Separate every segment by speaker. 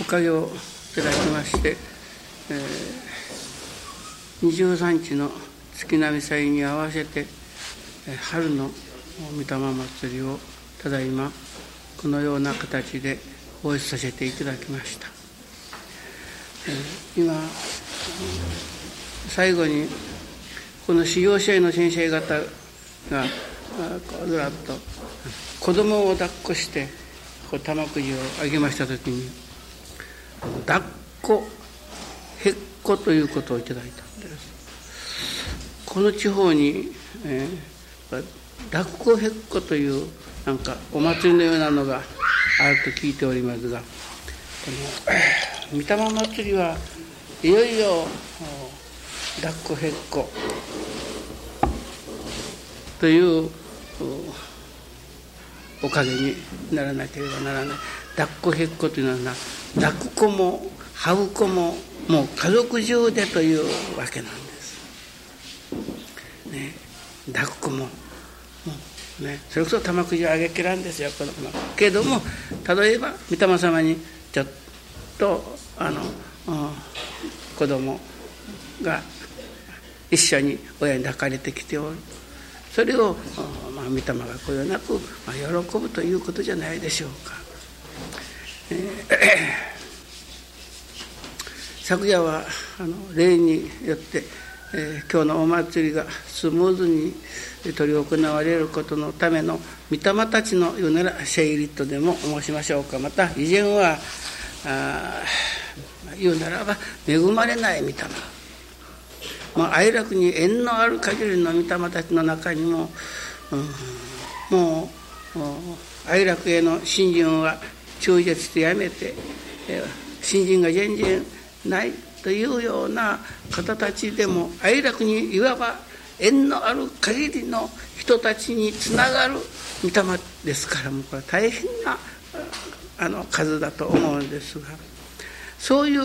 Speaker 1: おかげをいただきまして、えー、23日の月並み祭に合わせて春の御霊祭りをただいまこのような形で応援させていただきました、えー、今最後にこの修行者への先生方がずらっと子供を抱っこしてこう玉くじをあげました時に抱っこへっこということをいただいたんです。この地方に、えー、抱っこへっこというなんかお祭りのようなのがあると聞いておりますがこの御霊祭りはいよいよ抱っこへっこというおかげにならなければならない。抱っこへっこというのは抱く子も羽う子ももう家族中でというわけなんです。ね、抱く子ももう、ね、それこそ玉くじをあげきらんです。よこのけども例えば御霊様にちょっとあの、うん、子供が一緒に親に抱かれてきておる。それを、まあ、御霊がこよなく、まあ、喜ぶということじゃないでしょうか。えー、昨夜はあの例によって、えー、今日のお祭りがスムーズに執り行われることのための御霊たちの言うならシェイリットでも申しましょうかまた以前はあ言うならば恵まれない御霊まあ、哀楽に縁のある限りの御霊たちの中にも、うん、もう哀楽への信心は忠実してやめて信心が全然ないというような方たちでも哀楽にいわば縁のある限りの人たちにつながる御霊ですからもうこれ大変なあの数だと思うんですがそういう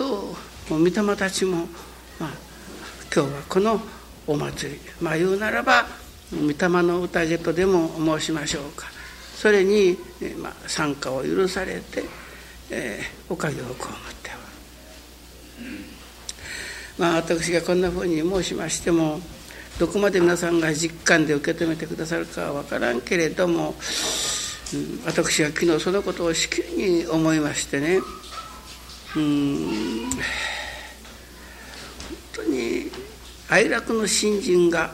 Speaker 1: 御霊たちも、まあ、今日はこのお祭りまあ言うならば御霊の宴とでも申しましょうか。それに、まあ、参加を許されて、えー、おかげを被っては。まあ私がこんなふうに申しましてもどこまで皆さんが実感で受け止めてくださるかは分からんけれども、うん、私は昨日そのことをしきりに思いましてね。うん。本当に哀楽の新人が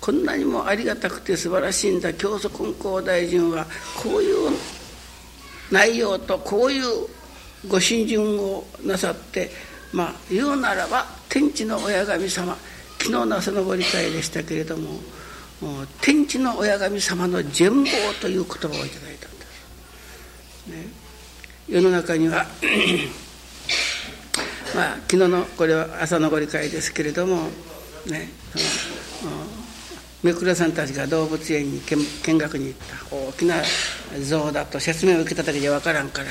Speaker 1: こんなにもありがたくて素晴らしいんだ教祖根高大臣はこういう内容とこういうご信心をなさってまあ言うならば天地の親神様昨日の朝のご理解でしたけれども天地の親神様の全貌という言葉をいただいたんです。ね、世の中には まあ、昨日のこれは朝のご理解ですけれどもね。そのめくらさんたちが動物園に見学に行った。大きな像だと説明を受けただけじゃ分からんから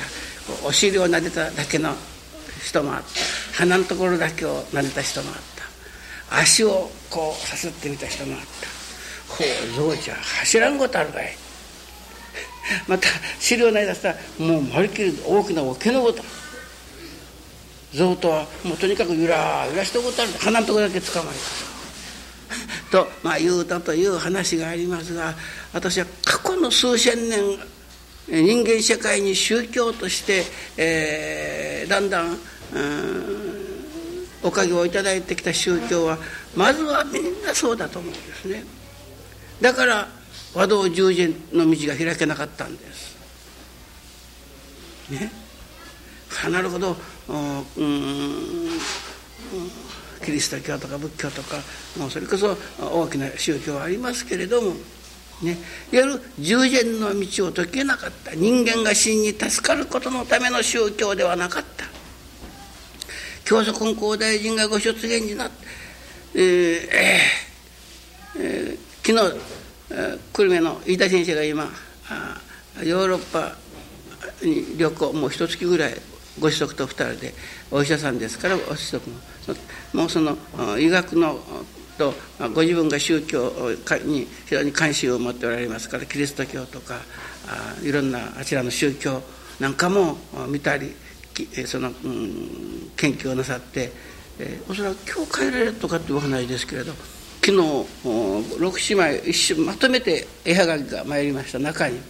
Speaker 1: お尻を撫でただけの人もあった。鼻のところだけを撫でた人もあった。足をこうさすってみた人もあった。ほう象じゃ走らんことあるかい。また尻を撫でたらもうまるっきり大きな毛のこと象とはもうとにかくゆらゆらしておことある鼻のとこだけ捕まえたとまあ言うたという話がありますが私は過去の数千年人間社会に宗教として、えー、だんだん、おかげをいただいてきた宗教はまずはみんなそうだと思うんですね。だから和道十字の道が開けなかったんです。ね。なるほど。キリスト教とか仏教とかもうそれこそ大きな宗教はありますけれどもね、いわゆる従前の道を解けなかった人間が真に助かることのための宗教ではなかった。教祖根高大臣がご出現になって、えーえー、昨日久留米の飯田先生が今ヨーロッパに旅行もう一月ぐらいご子息と2人でお医者さんですからご子息ももうその医学のとご自分が宗教に非常に関心を持っておられますからキリスト教とかいろんなあちらの宗教なんかも見たりその、うん、研究をなさって、えー、おそらく今日帰られるとかっていうお話ですけれど昨日6姉妹一瞬まとめて絵はがきが参りました中に。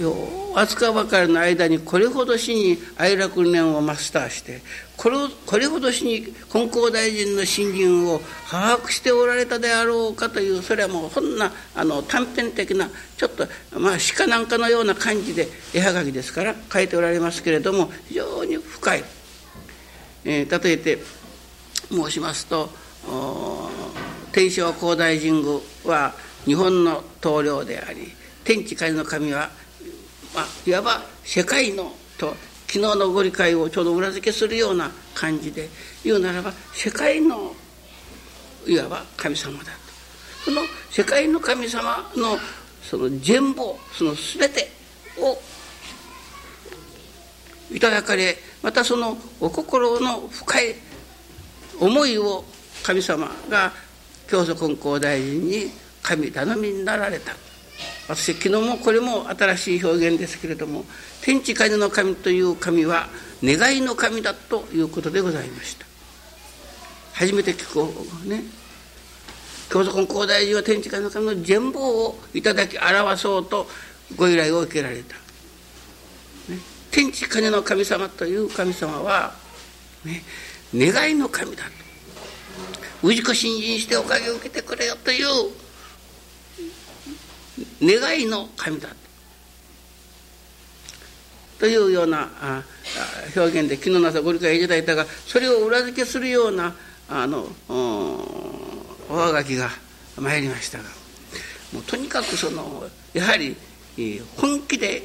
Speaker 1: よ。う扱うばかりの間にこれほどしに愛楽年をマスターしてこれこれほどしに金光大臣の新人を把握しておられたであろうかというそれはもうほんなあの短編的なちょっとまあ鹿なんかのような感じで絵はがきですから書いておられますけれども非常に深い、えー、例えて申しますと天正高大神宮は日本の棟梁であり天地界の神はまあ、いわば世界のと昨日のご理解をちょうど裏付けするような感じで言うならば世界のいわば神様だと。その世界の神様のその全貌その全てをいただかれまたそのお心の深い思いを神様が教祖根高大臣に神頼みになられた。私昨日もこれも新しい表現ですけれども天地風の神という神は願いの神だということでございました。初めて聞くね教祖根高大寺は天地風の神の全貌をいただき表そうとご依頼を受けられた、ね、天地金の神様という神様は、ね、願いの神だと。氏子信心しておかげを受けてくれよという願いの神だ。というような表現で昨日の朝ご理解いただいたがそれを裏付けするようなあのおはがきが参りましたがもうとにかくそのやはり本気で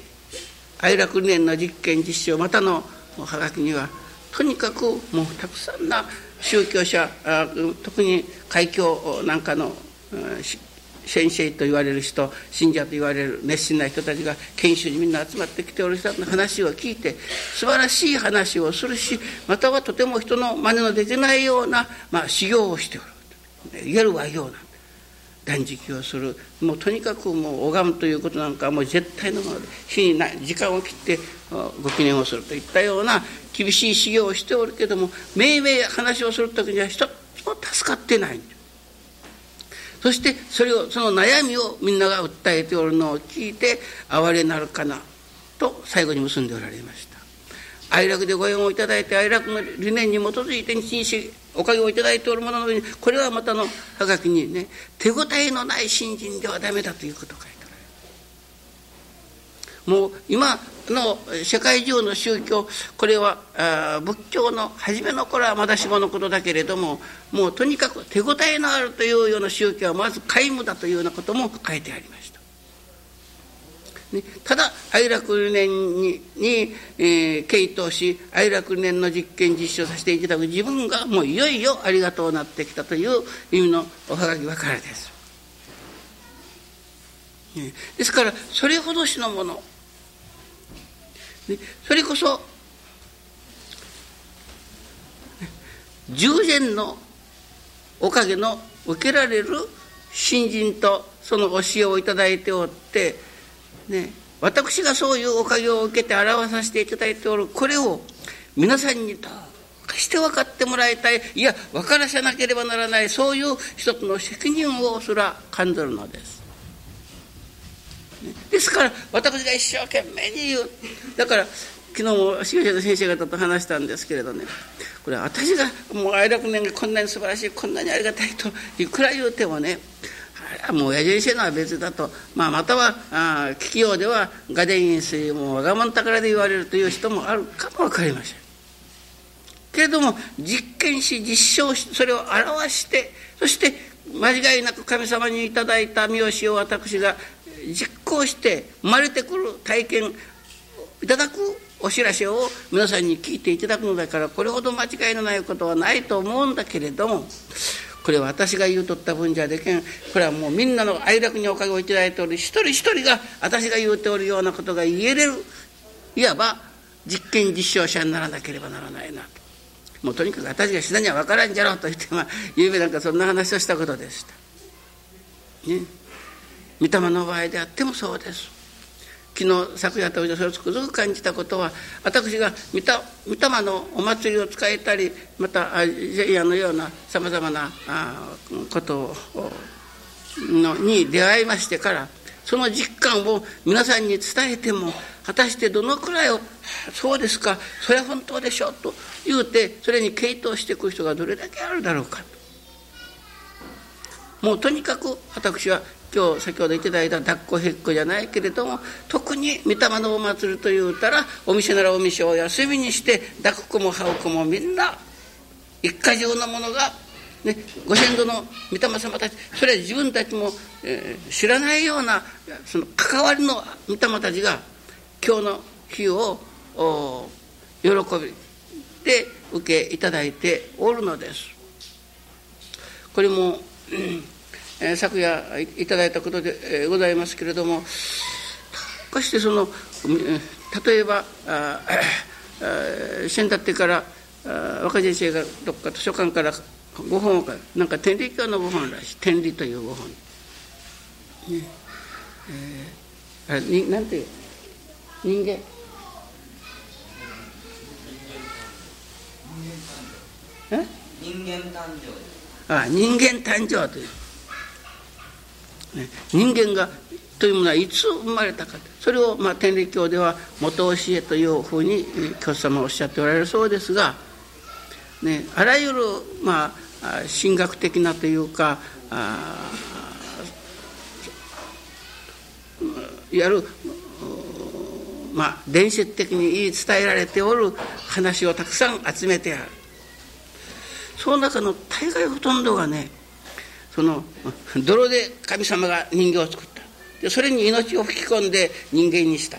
Speaker 1: 愛楽年の実験実証またのはがきにはとにかくもうたくさんな宗教者特に海峡なんかの先生と言われる人信者と言われる熱心な人たちが研修にみんな集まってきておる人の話を聞いて素晴らしい話をするしまたはとても人の真似のできないような、まあ、修行をしておる言える和行なん断食をするもうとにかくもう拝むということなんかもう絶対のもので日にな時間を切ってご記念をするといったような厳しい修行をしておるけども命名話をする時には一つも助かってないんです。そしてそれをその悩みをみんなが訴えておるのを聞いて哀れなるかなと最後に結んでおられました。哀楽でご縁をいただいて哀楽の理念に基づいて日誌おかげをいただいておるものの上にこれはまたのはがきにね手応えのない新人ではダメだということかい。もう今の世界中の宗教これは仏教の初めの頃はまだしものことだけれどももうとにかく手応えのあるというような宗教はまず皆無だというようなことも書いてありました。ね、ただ愛楽年にに、えー、傾倒し愛楽年の実験実証させていただく自分がもういよいよありがとうなってきたという意味のおはがきばかりです。ね、ですからそれほどしのものそれこそ従前のおかげの受けられる新人とその教えをいただいておって、ね、私がそういうおかげを受けて表させていただいておるこれを皆さんにどうかして分かってもらいたい。いや分からせなければならないそういう一つの責任をすら感じるのです。ですから私が一生懸命に言う。だから昨日も指導者の先生方と話したんですけれどね。これ私がもう愛楽年がこんなに素晴らしいこんなにありがたいといくら言うてもねあもう親父先生のは別だと、まあ、またはあ聞きようでは画伝院水も我が物宝で言われるという人もあるかも分かりません。けれども実験し実証しそれを表してそして間違いなく神様に頂いただいた三好を私が実行して生まれてくる体験いただくお知らせを皆さんに聞いていただくのだからこれほど間違いのないことはないと思うんだけれどもこれは私が言うとった分じゃでけんこれはもうみんなの愛楽におかげをいただいておる一人一人が私が言うておるようなことが言えれるいわば実験実証者にならなければならないなともうとにかく私が死なには分からんじゃろうと言ってまあゆうべなんかそんな話をしたことでした。ね御霊の場合であってもそうです。昨日昨夜とそれをつくづく感じたことは私が御霊のお祭りを使えたりまたジェイヤのようなさまざまなことのに出会いましてからその実感を皆さんに伝えても果たしてどのくらいをそうですかそれは本当でしょうと言うてそれに傾倒していく人がどれだけあるだろうか。もうとにかく私は今日先ほどいただいた抱っこへっこじゃないけれども特に御霊のお祭りというたらお店ならお店を休みにして抱く子も羽う子もみんな一家中のものが、ね、ご先祖の御霊様たちそれは自分たちも、えー、知らないようなその関わりの御霊たちが今日の日を喜びで受けいただいておるのです。これも、うんえー、昨夜いただいたことで、えー、ございますけれどもかしてその例えばあ先だってから若先生がどっか図書館から5本かなんか天理教の5本らしい。天理という5本。ね。えー、あになんていう？人間。
Speaker 2: 人間誕
Speaker 1: 生。あ人間誕生という、ね、人間がというものはいつ生まれたか。それを、まあ、天理教では元教えというふうに教祖様はおっしゃっておられるそうですが、ね、あらゆる、まあ、神学的なというかあいわゆるまあ、伝説的に言い伝えられておる話をたくさん集めてある。その中の大概ほとんどがねその泥で神様が人形を作った。でそれに命を吹き込んで人間にした。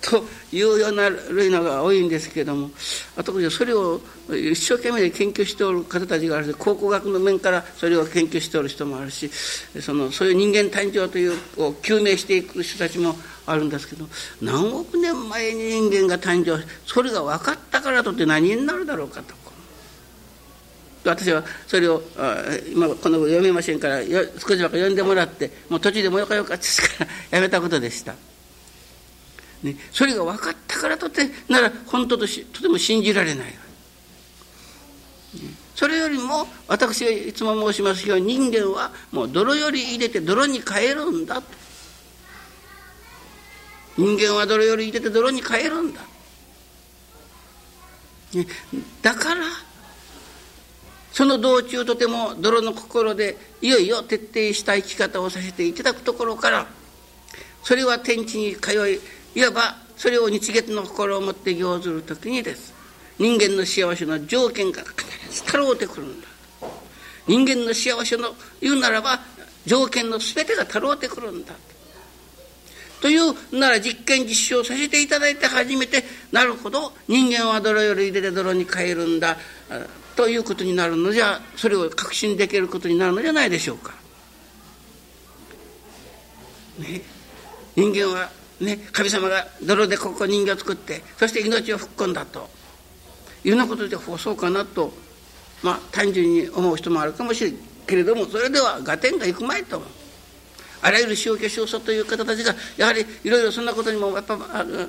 Speaker 1: というような類のが多いんですけれども。私はそれを一生懸命研究しておる方たちがあるし考古学の面からそれを研究しておる人もあるしそのそういう人間誕生というを究明していく人たちもあるんですけど何億年前に人間が誕生それが分かったからとって何になるだろうかと。私はそれを今この読めませんから少しばか読んでもらってもう途中でもよかよかですからやめたことでした。ね、それが分かったからとてなら本当としとても信じられない、ね、それよりも私がいつも申しますように人間はもう泥より入れて泥に変えるんだ人間は泥より入れて泥に変えるんだ、ね、だからその道中とても泥の心でいよいよ徹底した生き方をさせていただくところからそれは天地に通いいわばそれを日月の心を持って行ずる時にです。人間の幸せの条件が必ずたろうてくるんだ。人間の幸せの言うならば条件の全てがたろうてくるんだ。というなら実験実証させていただいて初めてなるほど人間は泥より入れて泥に変えるんだ。ということになるのじゃそれを確信できることになるのじゃないでしょうか。ね、人間はね、神様が泥でここ人形を作ってそして命を吹っ込んだというようなことでそうかなとまあ単純に思う人もあるかもしれんけれどもそれでは合点がいくまいと。あらゆる宗教宗祖という方たちがやはりいろいろそんなことにもやっぱ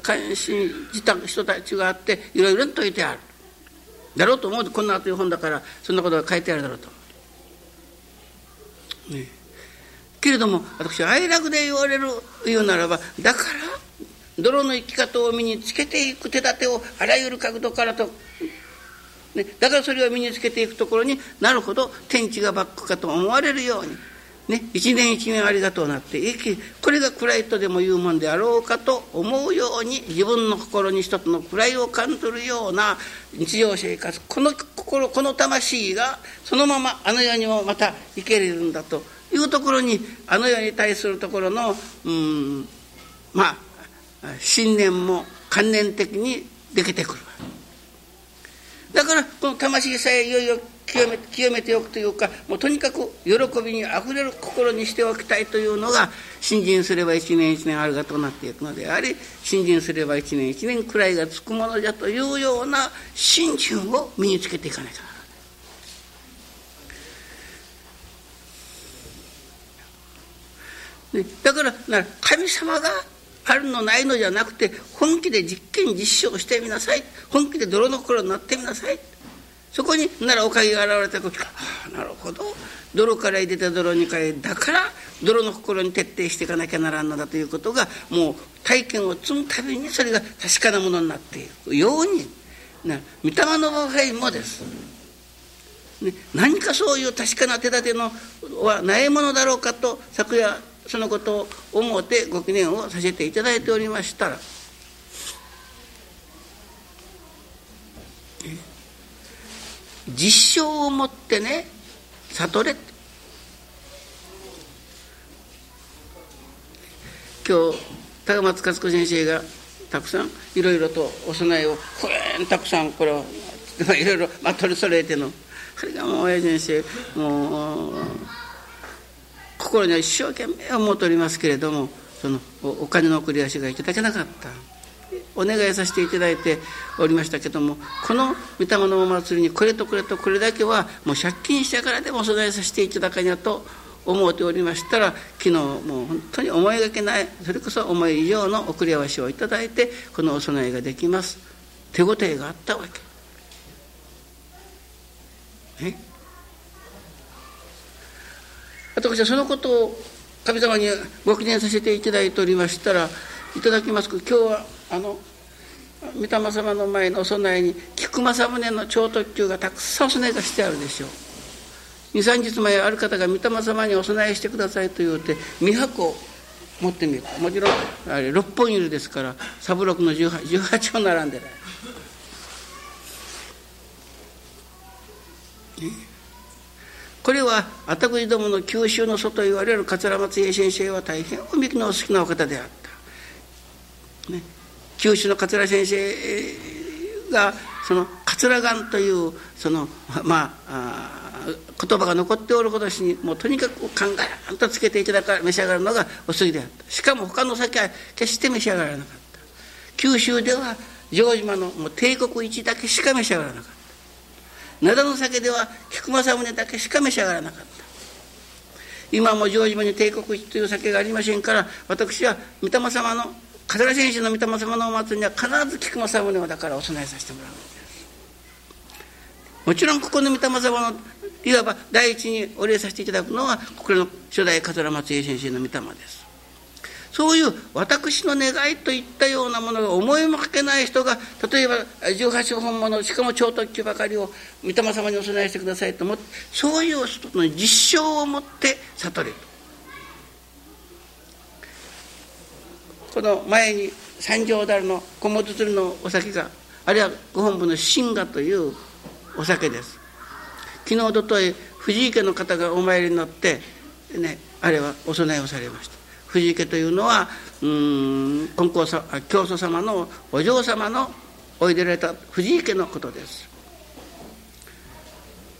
Speaker 1: 関心した人たちがあっていろいろと説いてあるだろうと思うとこんなという本だからそんなことが書いてあるだろうと。ねけれども私愛楽で言われる言うならばだから泥の生き方を身につけていく手立てをあらゆる角度からと、ね、だからそれを身につけていくところになるほど天地がバックかと思われるように。ね、一年一年ありがとうなって生きこれが位とでも言うもんであろうかと思うように自分の心に一つの位を感じるような日常生活この心この魂がそのままあの世にもまた生けれるんだというところにあの世に対するところのうんまあ信念も観念的にできてくる。だからこの魂さえいよいよ清め清めておくというかもうとにかく喜びにあふれる心にしておきたいというのが信心すれば一年一年あるがとなっていくのであり信心すれば一年一年位がつくものじゃというような信心を身につけていかないかな。ね、だから神様があるのないのじゃなくて本気で実験実証してみなさい本気で泥の心になってみなさいそこにならおかげが現れた時ああなるほど。泥から入れた泥に変えだから泥の心に徹底していかなきゃならんのだということがもう体験を積むたびにそれが確かなものになっていくようにな御霊の場合もです、ね、何かそういう確かな手立てのはないものだろうかと昨夜そのことを思ってご記念をさせていただいておりましたら。実証をもってね悟れ今日高松勝子先生がたくさんいろいろとお供えをふえんたくさんこれを いろいろ、まあ、取り揃えてのそれがもう親先生もう心には一生懸命思っておりますけれどもそのお金の送り足がいただけなかった。お願いさせていただいておりましたけどもこの御霊のお祭りにこれとこれとこれだけはもう借金してからでもお供えさせていただかにゃと思っておりましたら昨日もう本当に思いがけないそれこそ思い以上の送り合わせをいただいてこのお供えができます。手応えがあったわけ。ね私はそのことを神様にご記念させていただいておりましたらいただきます。今日はあの御霊様の前のお供えに菊正宗の超特急がたくさんお供えがしてあるでしょう。23日前ある方が御霊様にお供えしてくださいと言うて三箱を持ってみるもちろんあれ6本入りですからサブロクの 18, 18を並んでない。これはあたくじどもの九州の祖と言われる桂松英先生は大変おみきのお好きなお方であった。ね、九州の桂先生がその桂岩というそのまあ言葉が残っておることしにもうとにかく考えんとつけていただか召し上がるのがおすぎであったしかも他の酒は決して召し上がらなかった九州では城島のもう帝国一だけしか召し上がらなかった。灘の酒では菊正宗だけしか召し上がらなかった。今も城島に帝国一という酒がありませんから私は御霊様の桂選手の御霊様のお祭りには必ず菊正宗をだからお供えさせてもらうんですもちろんここの御霊様のいわば第一にお礼させていただくのはここの初代桂松江先生の御霊ですそういう私の願いといったようなものが思いもかけない人が例えば18本ものしかも超特急ばかりを御霊様にお供えしてくださいと思ってそういう人の実証を持って悟れと。この前に三条樽の小物鶴のお酒があるいはご本部の真賀というお酒です。昨日おととい藤井家の方がお参りになってねあれはお供えをされました。藤井家というのはうん金光さ教祖様のお嬢様のおいでられた藤井家のことです。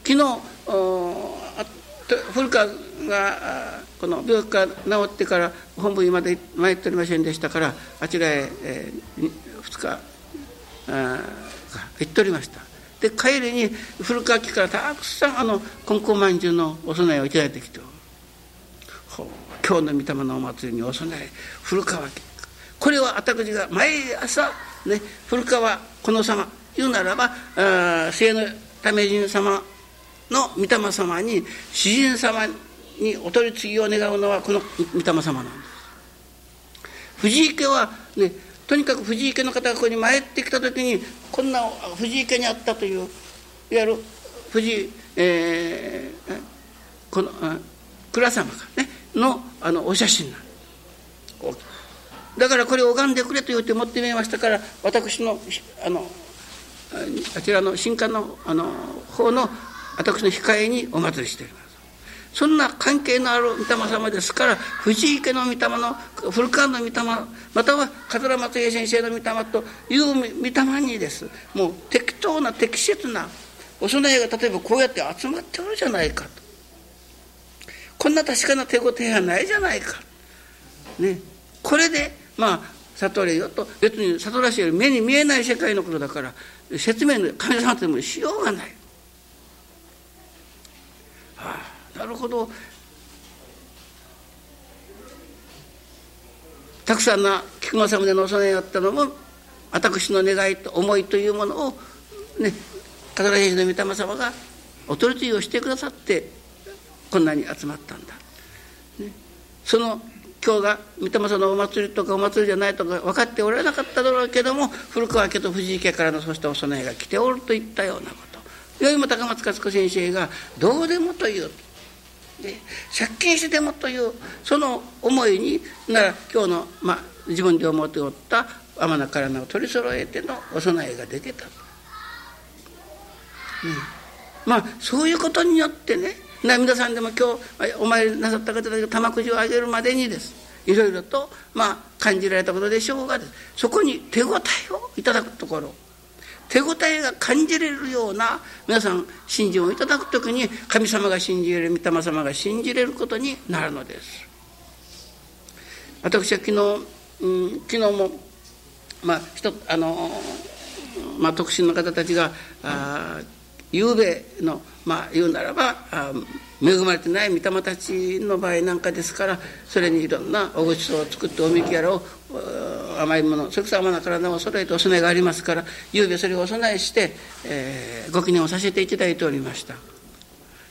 Speaker 1: 昨日古川がこの病気が治ってから本部にまで参っておりませんでしたからあちらへ、えー、2日あ行っておりました。で帰りに古川家からたくさんあの金光まんじゅうのお供えをいただいてきて今日の御霊のお祭りにお供え古川家。これは私が毎朝、ね、古川この様言うならば聖の為人様の御霊様に主人様にお取り次ぎを願うのはこの御霊様なんです。藤井家はねとにかく藤井家の方がここに参ってきた時にこんな藤井家にあったといういわゆる藤井、えー、この倉様がねのあのお写真なんだからこれを拝んでくれと言って持ってみましたから私のあのあちらの新刊のあの方の私の控えにお祭りしております。そんな関係のある御霊様ですから藤井家の御霊の古川の御霊または桂松江先生の御霊という御霊にですもう適当な適切なお供えが例えばこうやって集まっておるじゃないかとこんな確かな手応えはないじゃないか。ね、これでまあ悟れよと別に悟らしより目に見えない世界のことだから説明の神様ともしようがない。はあ、なるほどたくさんな菊菊正宗のお供えやったのも私の願いと思いというものをね桂平寺の御霊様がお取り次ぎをしてくださってこんなに集まったんだ、ね、その今日が御霊様のお祭りとかお祭りじゃないとか分かっておられなかっただろうけども古川家と藤井家からのそうしたお供えが来ておるといったようなこと。よいも高松勝子先生がどうでもという借金してでもというその思いになら今日の、まあ、自分で思っておった天中から取り揃えてのお供えができた。と。まあそういうことによってねな皆さんでも今日お参りなさった方たちが玉くじをあげるまでにです。いろいろとまあ感じられたことでしょうがそこに手応えをいただくところ。手応えが感じれるような皆さん信心をいただく時に神様が信じれる御霊様が信じれることになるのです。私は昨日、うん、昨日もまあ人あのまあ、特進の方たちがあ夕べのまあ言うならば恵まれてない御霊たちの場合なんかですからそれにいろんなおごちそうを作っておみきやらを甘いものそれこそ甘な体を揃えてお供えがありますから夕べそれをお供えして、えー、ご記念をさせていただいておりました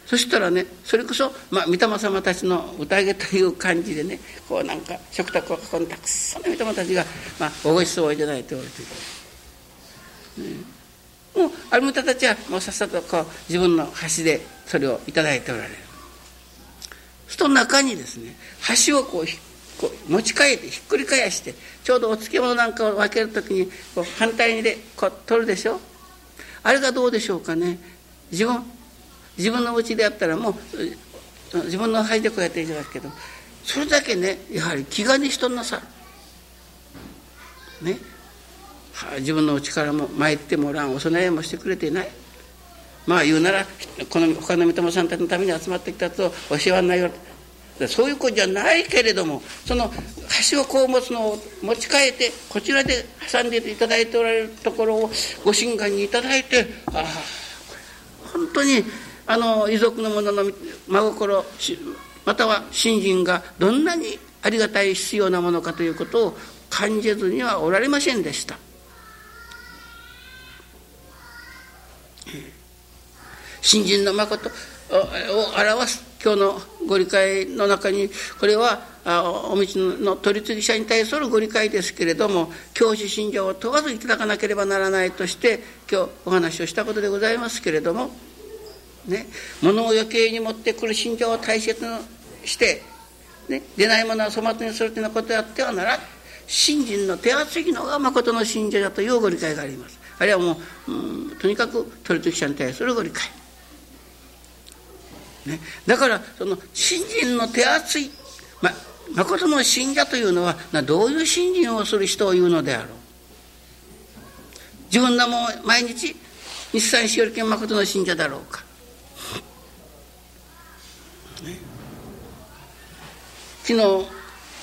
Speaker 1: そしたらねそれこそ、まあ、御霊様たちの宴という感じでねこうなんか食卓を囲んでたくさんの御霊たちが、まあ、おごちそうをいただいておるという。ねもうある方たちはもうさっさとこう自分の箸でそれを頂いておられる。そと中にですね箸をこうこう持ち替えてひっくり返してちょうどお漬物なんかを分ける時にこう反対にでこう取るでしょ。あれがどうでしょうかね。自分自分のうちであったらもう自分の箸でこうやっていただくけどそれだけねやはり気兼ねしとんなさね自分の力も参ってもらんお供えもしてくれていないまあ言うならこの他の御霊さんたちのために集まってきたとお世話になりそういうことじゃないけれどもその箸をこう持つのを持ち替えてこちらで挟んでいただいておられるところをご神願にいただいてああ本当にあの遺族の者の真心または信心がどんなにありがたい必要なものかということを感じずにはおられませんでした。新人の誠を表す今日のご理解の中にこれはお道の取り次ぎ者に対するご理解ですけれども教師信者を問わずいただかなければならないとして今日お話をしたことでございますけれどもね物を余計に持ってくる信者を大切にして、ね、出ないものは粗末にするというようなことをやってはなら信心の手厚いのが誠の信者だというご理解があります。あるいはもう、うん、とにかく取り次ぎ者に対するご理解。ね、だからその信心の手厚い、ま、誠の信者というのはどういう信心をする人を言うのであろう。自分がもう毎日日産しよりけん誠の信者だろうか、ね、昨日、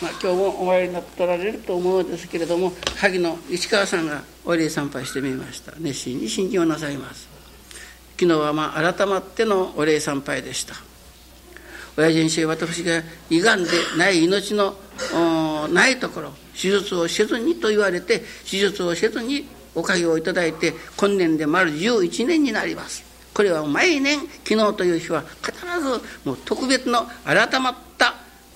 Speaker 1: まあ、今日もお参りになっておられると思うんですけれども萩の市川さんがお礼参拝してみました。熱心に信心をなさいます。昨日はまあ改まってのお礼参拝でした。親父にして私が胃がんでない命のないところ手術をせずにと言われて手術をせずにおかげをいただいて今年で丸11年になります。これは毎年昨日という日は必ずもう特別の改まった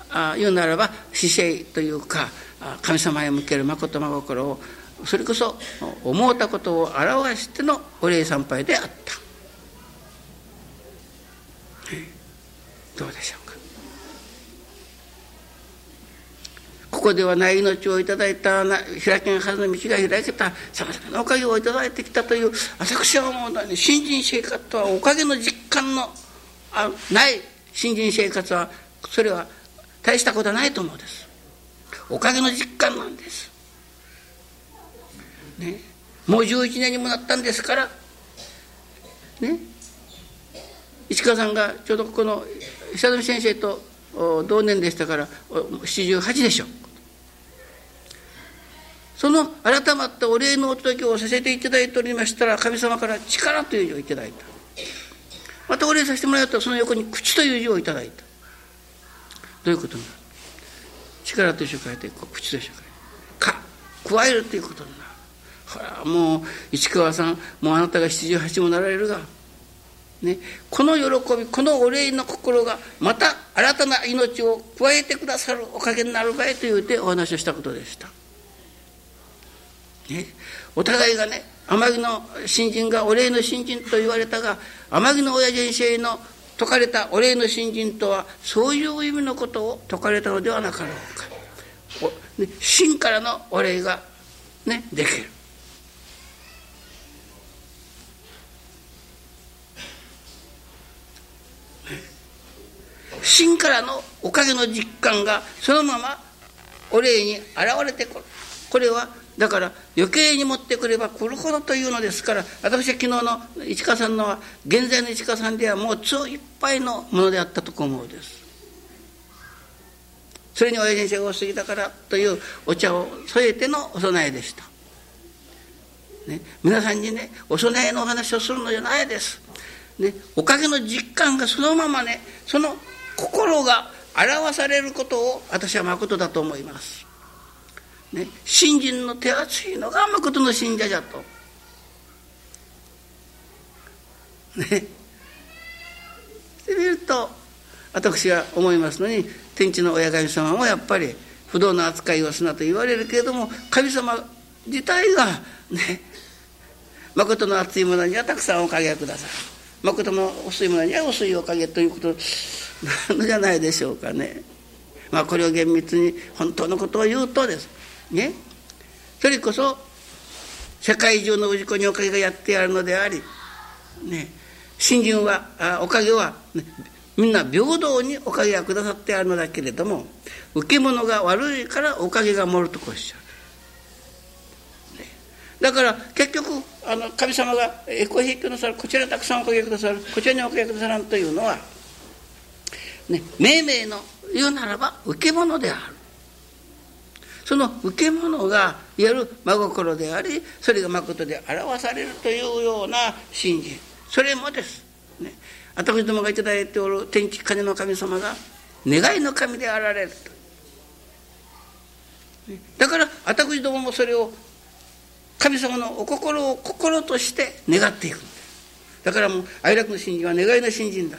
Speaker 1: あ言うならば姿勢というか神様へ向ける誠真心をそれこそ思うたことを表してのお礼参拝であった。どうでしょうか？ここではない命をいただいた開けんはずの道が開けたさまざまなおかげをいただいてきたという私は思うのはね新人生活とはおかげの実感のあない新人生活はそれは大したことはないと思うんです。おかげの実感なんです。ね。もう11年にもなったんですからね。市川さんがちょうどここの久富先生と同年でしたから78でしょう。その改まったお礼のお届けをさせていただいておりましたら神様から力という字をいただいた。またお礼させてもらうとその横に口という字をいただいた。どういうことになの力と一緒に書いて口と一緒に書いてか加えるということになる。ほらもう市川さんもうあなたが78もなられるがね、この喜びこのお礼の心がまた新たな命を加えてくださるおかげになる場合と言うてお話をしたことでした。ね、お互いがね天城の新人がお礼の新人と言われたが天城の親人生の説かれたお礼の新人とはそういう意味のことを説かれたのではなかろうか。ね、真からのお礼がねできる。真からのおかげの実感がそのままお礼に現れてくる。これはだから余計に持ってくれば来るほどというのですから私は昨日の市川さんのは現在の市川さんではもう通いっぱいのものであったと思うです。それに親先生が多すぎたからというお茶を添えてのお供えでした、ね、皆さんにねお供えのお話をするのじゃないです、ね、おかげの実感がそのままねその心が表されることを私は誠だと思います。ね、信心の手厚いのが誠の信者じゃと。ね。で見ると私は思いますのに天地の親神様もやっぱり不動の扱いをすなと言われるけれども神様自体がね誠の熱いものにはたくさんおかげをください誠の薄いものには薄いおかげということ なのじゃないでしょうかね。まあこれを厳密に本当のことを言うとです。ね。それこそ世界中の氏子におかげがやってやるのでありね。信心はあおかげは、ね、みんな平等におかげがくださってあるのだけれども受け物が悪いからおかげが盛るとこうおっしゃる。ね、だから結局あの神様がエコひいきなさるこちらにたくさんおかげくださるこちらにおかげくださらんというのはね、命名の言うならば受け物である。その受け物がいわゆる真心でありそれが誠で表されるというような信心それもです、ね、私どもが頂いておる天地金の神様が願いの神であられると。だから私どももそれを神様のお心を心として願っていくだ。からもう哀楽の信心は願いの信心だ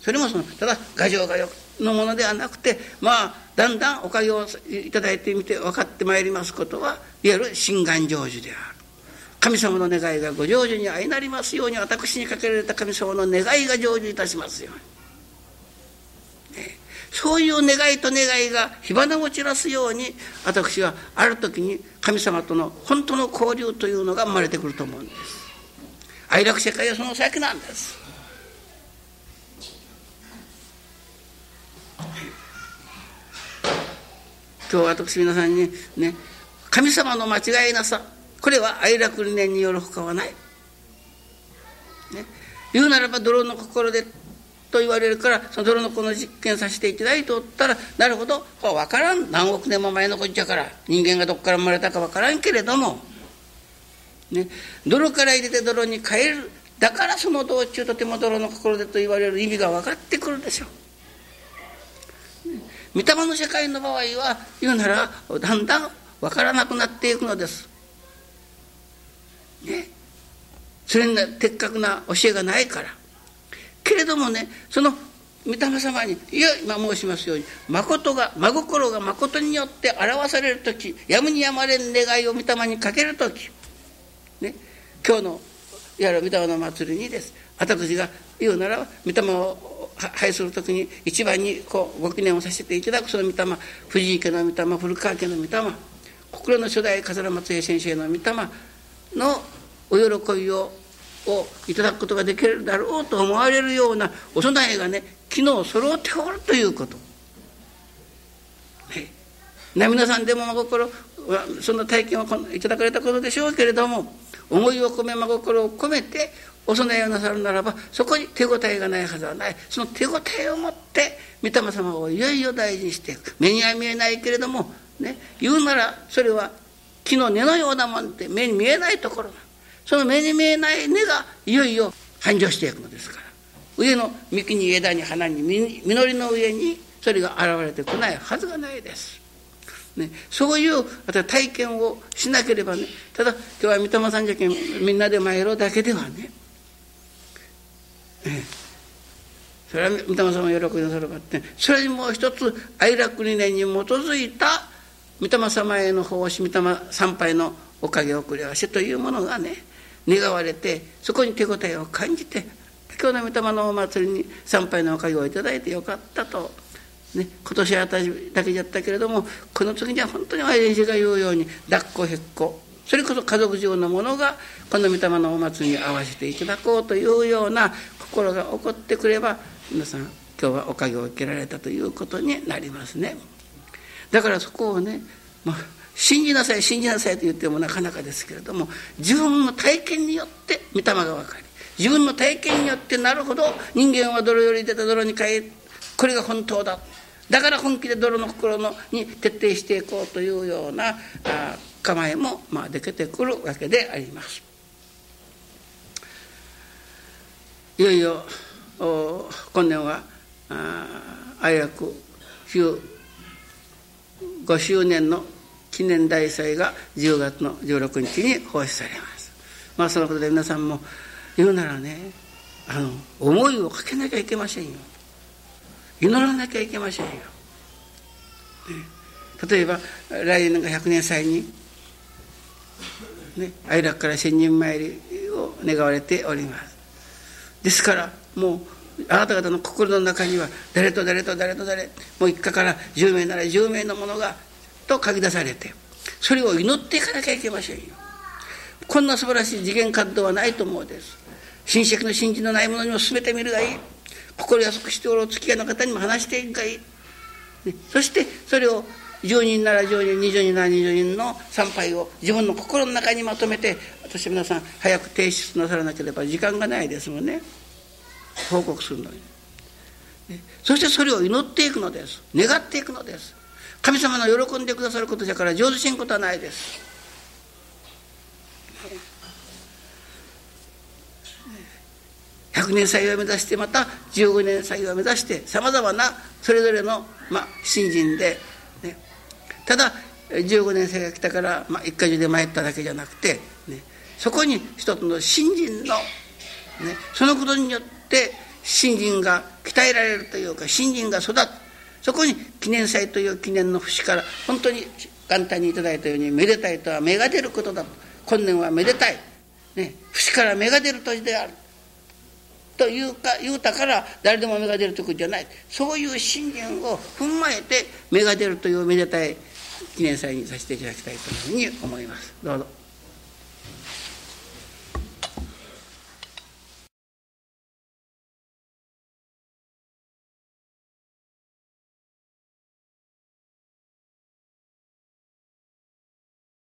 Speaker 1: それもそのただ牙城がよのものではなくてまあだんだんおかげをいただいてみて分かってまいりますことはいわゆる心願成就である。神様の願いがご成就に相なりますように私にかけられた神様の願いが成就いたしますように、ね、そういう願いと願いが火花を散らすように私はある時に神様との本当の交流というのが生まれてくると思うんです。愛楽世界はその先なんです。今日私皆さんにね神様の間違いなさ。これは愛楽理念によるほかはない、ね、言うならば泥の心でと言われるからその泥の子の実験させていただいておったらなるほど。分からん。何億年も前のこっちゃから人間がどこから生まれたか分からんけれども、ね、泥から入れて泥に変える。だからその道中とても泥の心でと言われる意味が分かってくるでしょう。御霊の世界の場合は言うならだんだん分からなくなっていくのです。ね。それに的確な教えがないから。けれどもねその御霊様にいや今申しますように誠が真心が誠によって表される時やむにやまれん願いを御霊にかける時、ね、今日のいわゆる御霊の祭りにです私が言うなら御霊を拝する時に一番にこうご記念をさせていただくその御霊藤井家の御霊古川家の御霊心の初代桂松平先生の御霊のお喜びををいただくことができるだろうと思われるようなお供えがね昨日揃っておるということ。ね、皆さんでも真心そんな体験をいただかれたことでしょうけれども思いを込め真心を込めてお供えをなさるならばそこに手応えがないはずはない。その手応えを持って御霊様をいよいよ大事にしていく。目には見えないけれども、ね、言うならそれは木の根のようなもんって目に見えないところ。その目に見えない根がいよいよ繁盛していくのですから。上の幹に枝に花に実りの上にそれが現れてこないはずがないです。ね、そういう体験をしなければね。ただ今日は御霊さんじゃけんみんなで参ろうだけではね、えそれは御霊様喜びなさるかって。それにもう一つ愛楽理念に基づいた御霊様への奉仕御霊参拝のおかげ遅れわしというものがね願われてそこに手応えを感じて今日の御霊のお祭りに参拝のおかげをいただいてよかったと、ね、今年は私だけじゃったけれどもこの次には本当に親父が言うように抱っこへっこそれこそ家族上のものがこの御霊のお祭りに合わせていただこうというような心が起こってくれば皆さん今日はおかげを受けられたということになりますね。だからそこをね、まあ、信じなさい信じなさいと言ってもなかなかですけれども自分の体験によって御霊が分かり自分の体験によってなるほど人間は泥より出た泥に変えこれが本当だだから本気で泥の心のに徹底していこうというようなあ構えも、まあ、できてくるわけであります。いよいよ今年は愛楽5周年の記念大祭が10月の16日に奉仕されます。まあそのことで皆さんも言うならねあの思いをかけなきゃいけませんよ祈らなきゃいけませんよ、ね、例えば来年が100年祭に、ね、愛楽から千人参りを願われております。ですからもうあなた方の心の中には誰と誰と誰と誰もう一家から10名なら10名のものがと書き出されてそれを祈っていかなきゃいけませんよ。こんな素晴らしい次元活動はないと思うです。親戚の信じのないものにも進めてみるがいい。心安くしておるお付き合いの方にも話していくがいい、ね、そしてそれを10人なら10人20人なら20人の参拝を自分の心の中にまとめて私皆さん早く提出なさらなければ時間がないですもんね。報告するのに、ね、そしてそれを祈っていくのです。願っていくのです。神様の喜んでくださることじゃから上手しんことはないです。100年祭を目指してまた15年祭を目指してさまざまなそれぞれの、まあ、新人で、ね、ただ15年生が来たから、まあ、一家中で参っただけじゃなくて、ね、そこに一つの新人の、ね、そのことによって新人が鍛えられるというか新人が育つ。そこに記念祭という記念の節から本当に簡単にいただいたようにめでたいとは芽が出ることだと。今年はめでたい、ね、節から芽が出る年である。というか言うたから誰でも芽が出るということじゃないそういう信念を踏まえて芽が出るというめでたい記念祭にさせていただきたいというふうに思いますどうぞ。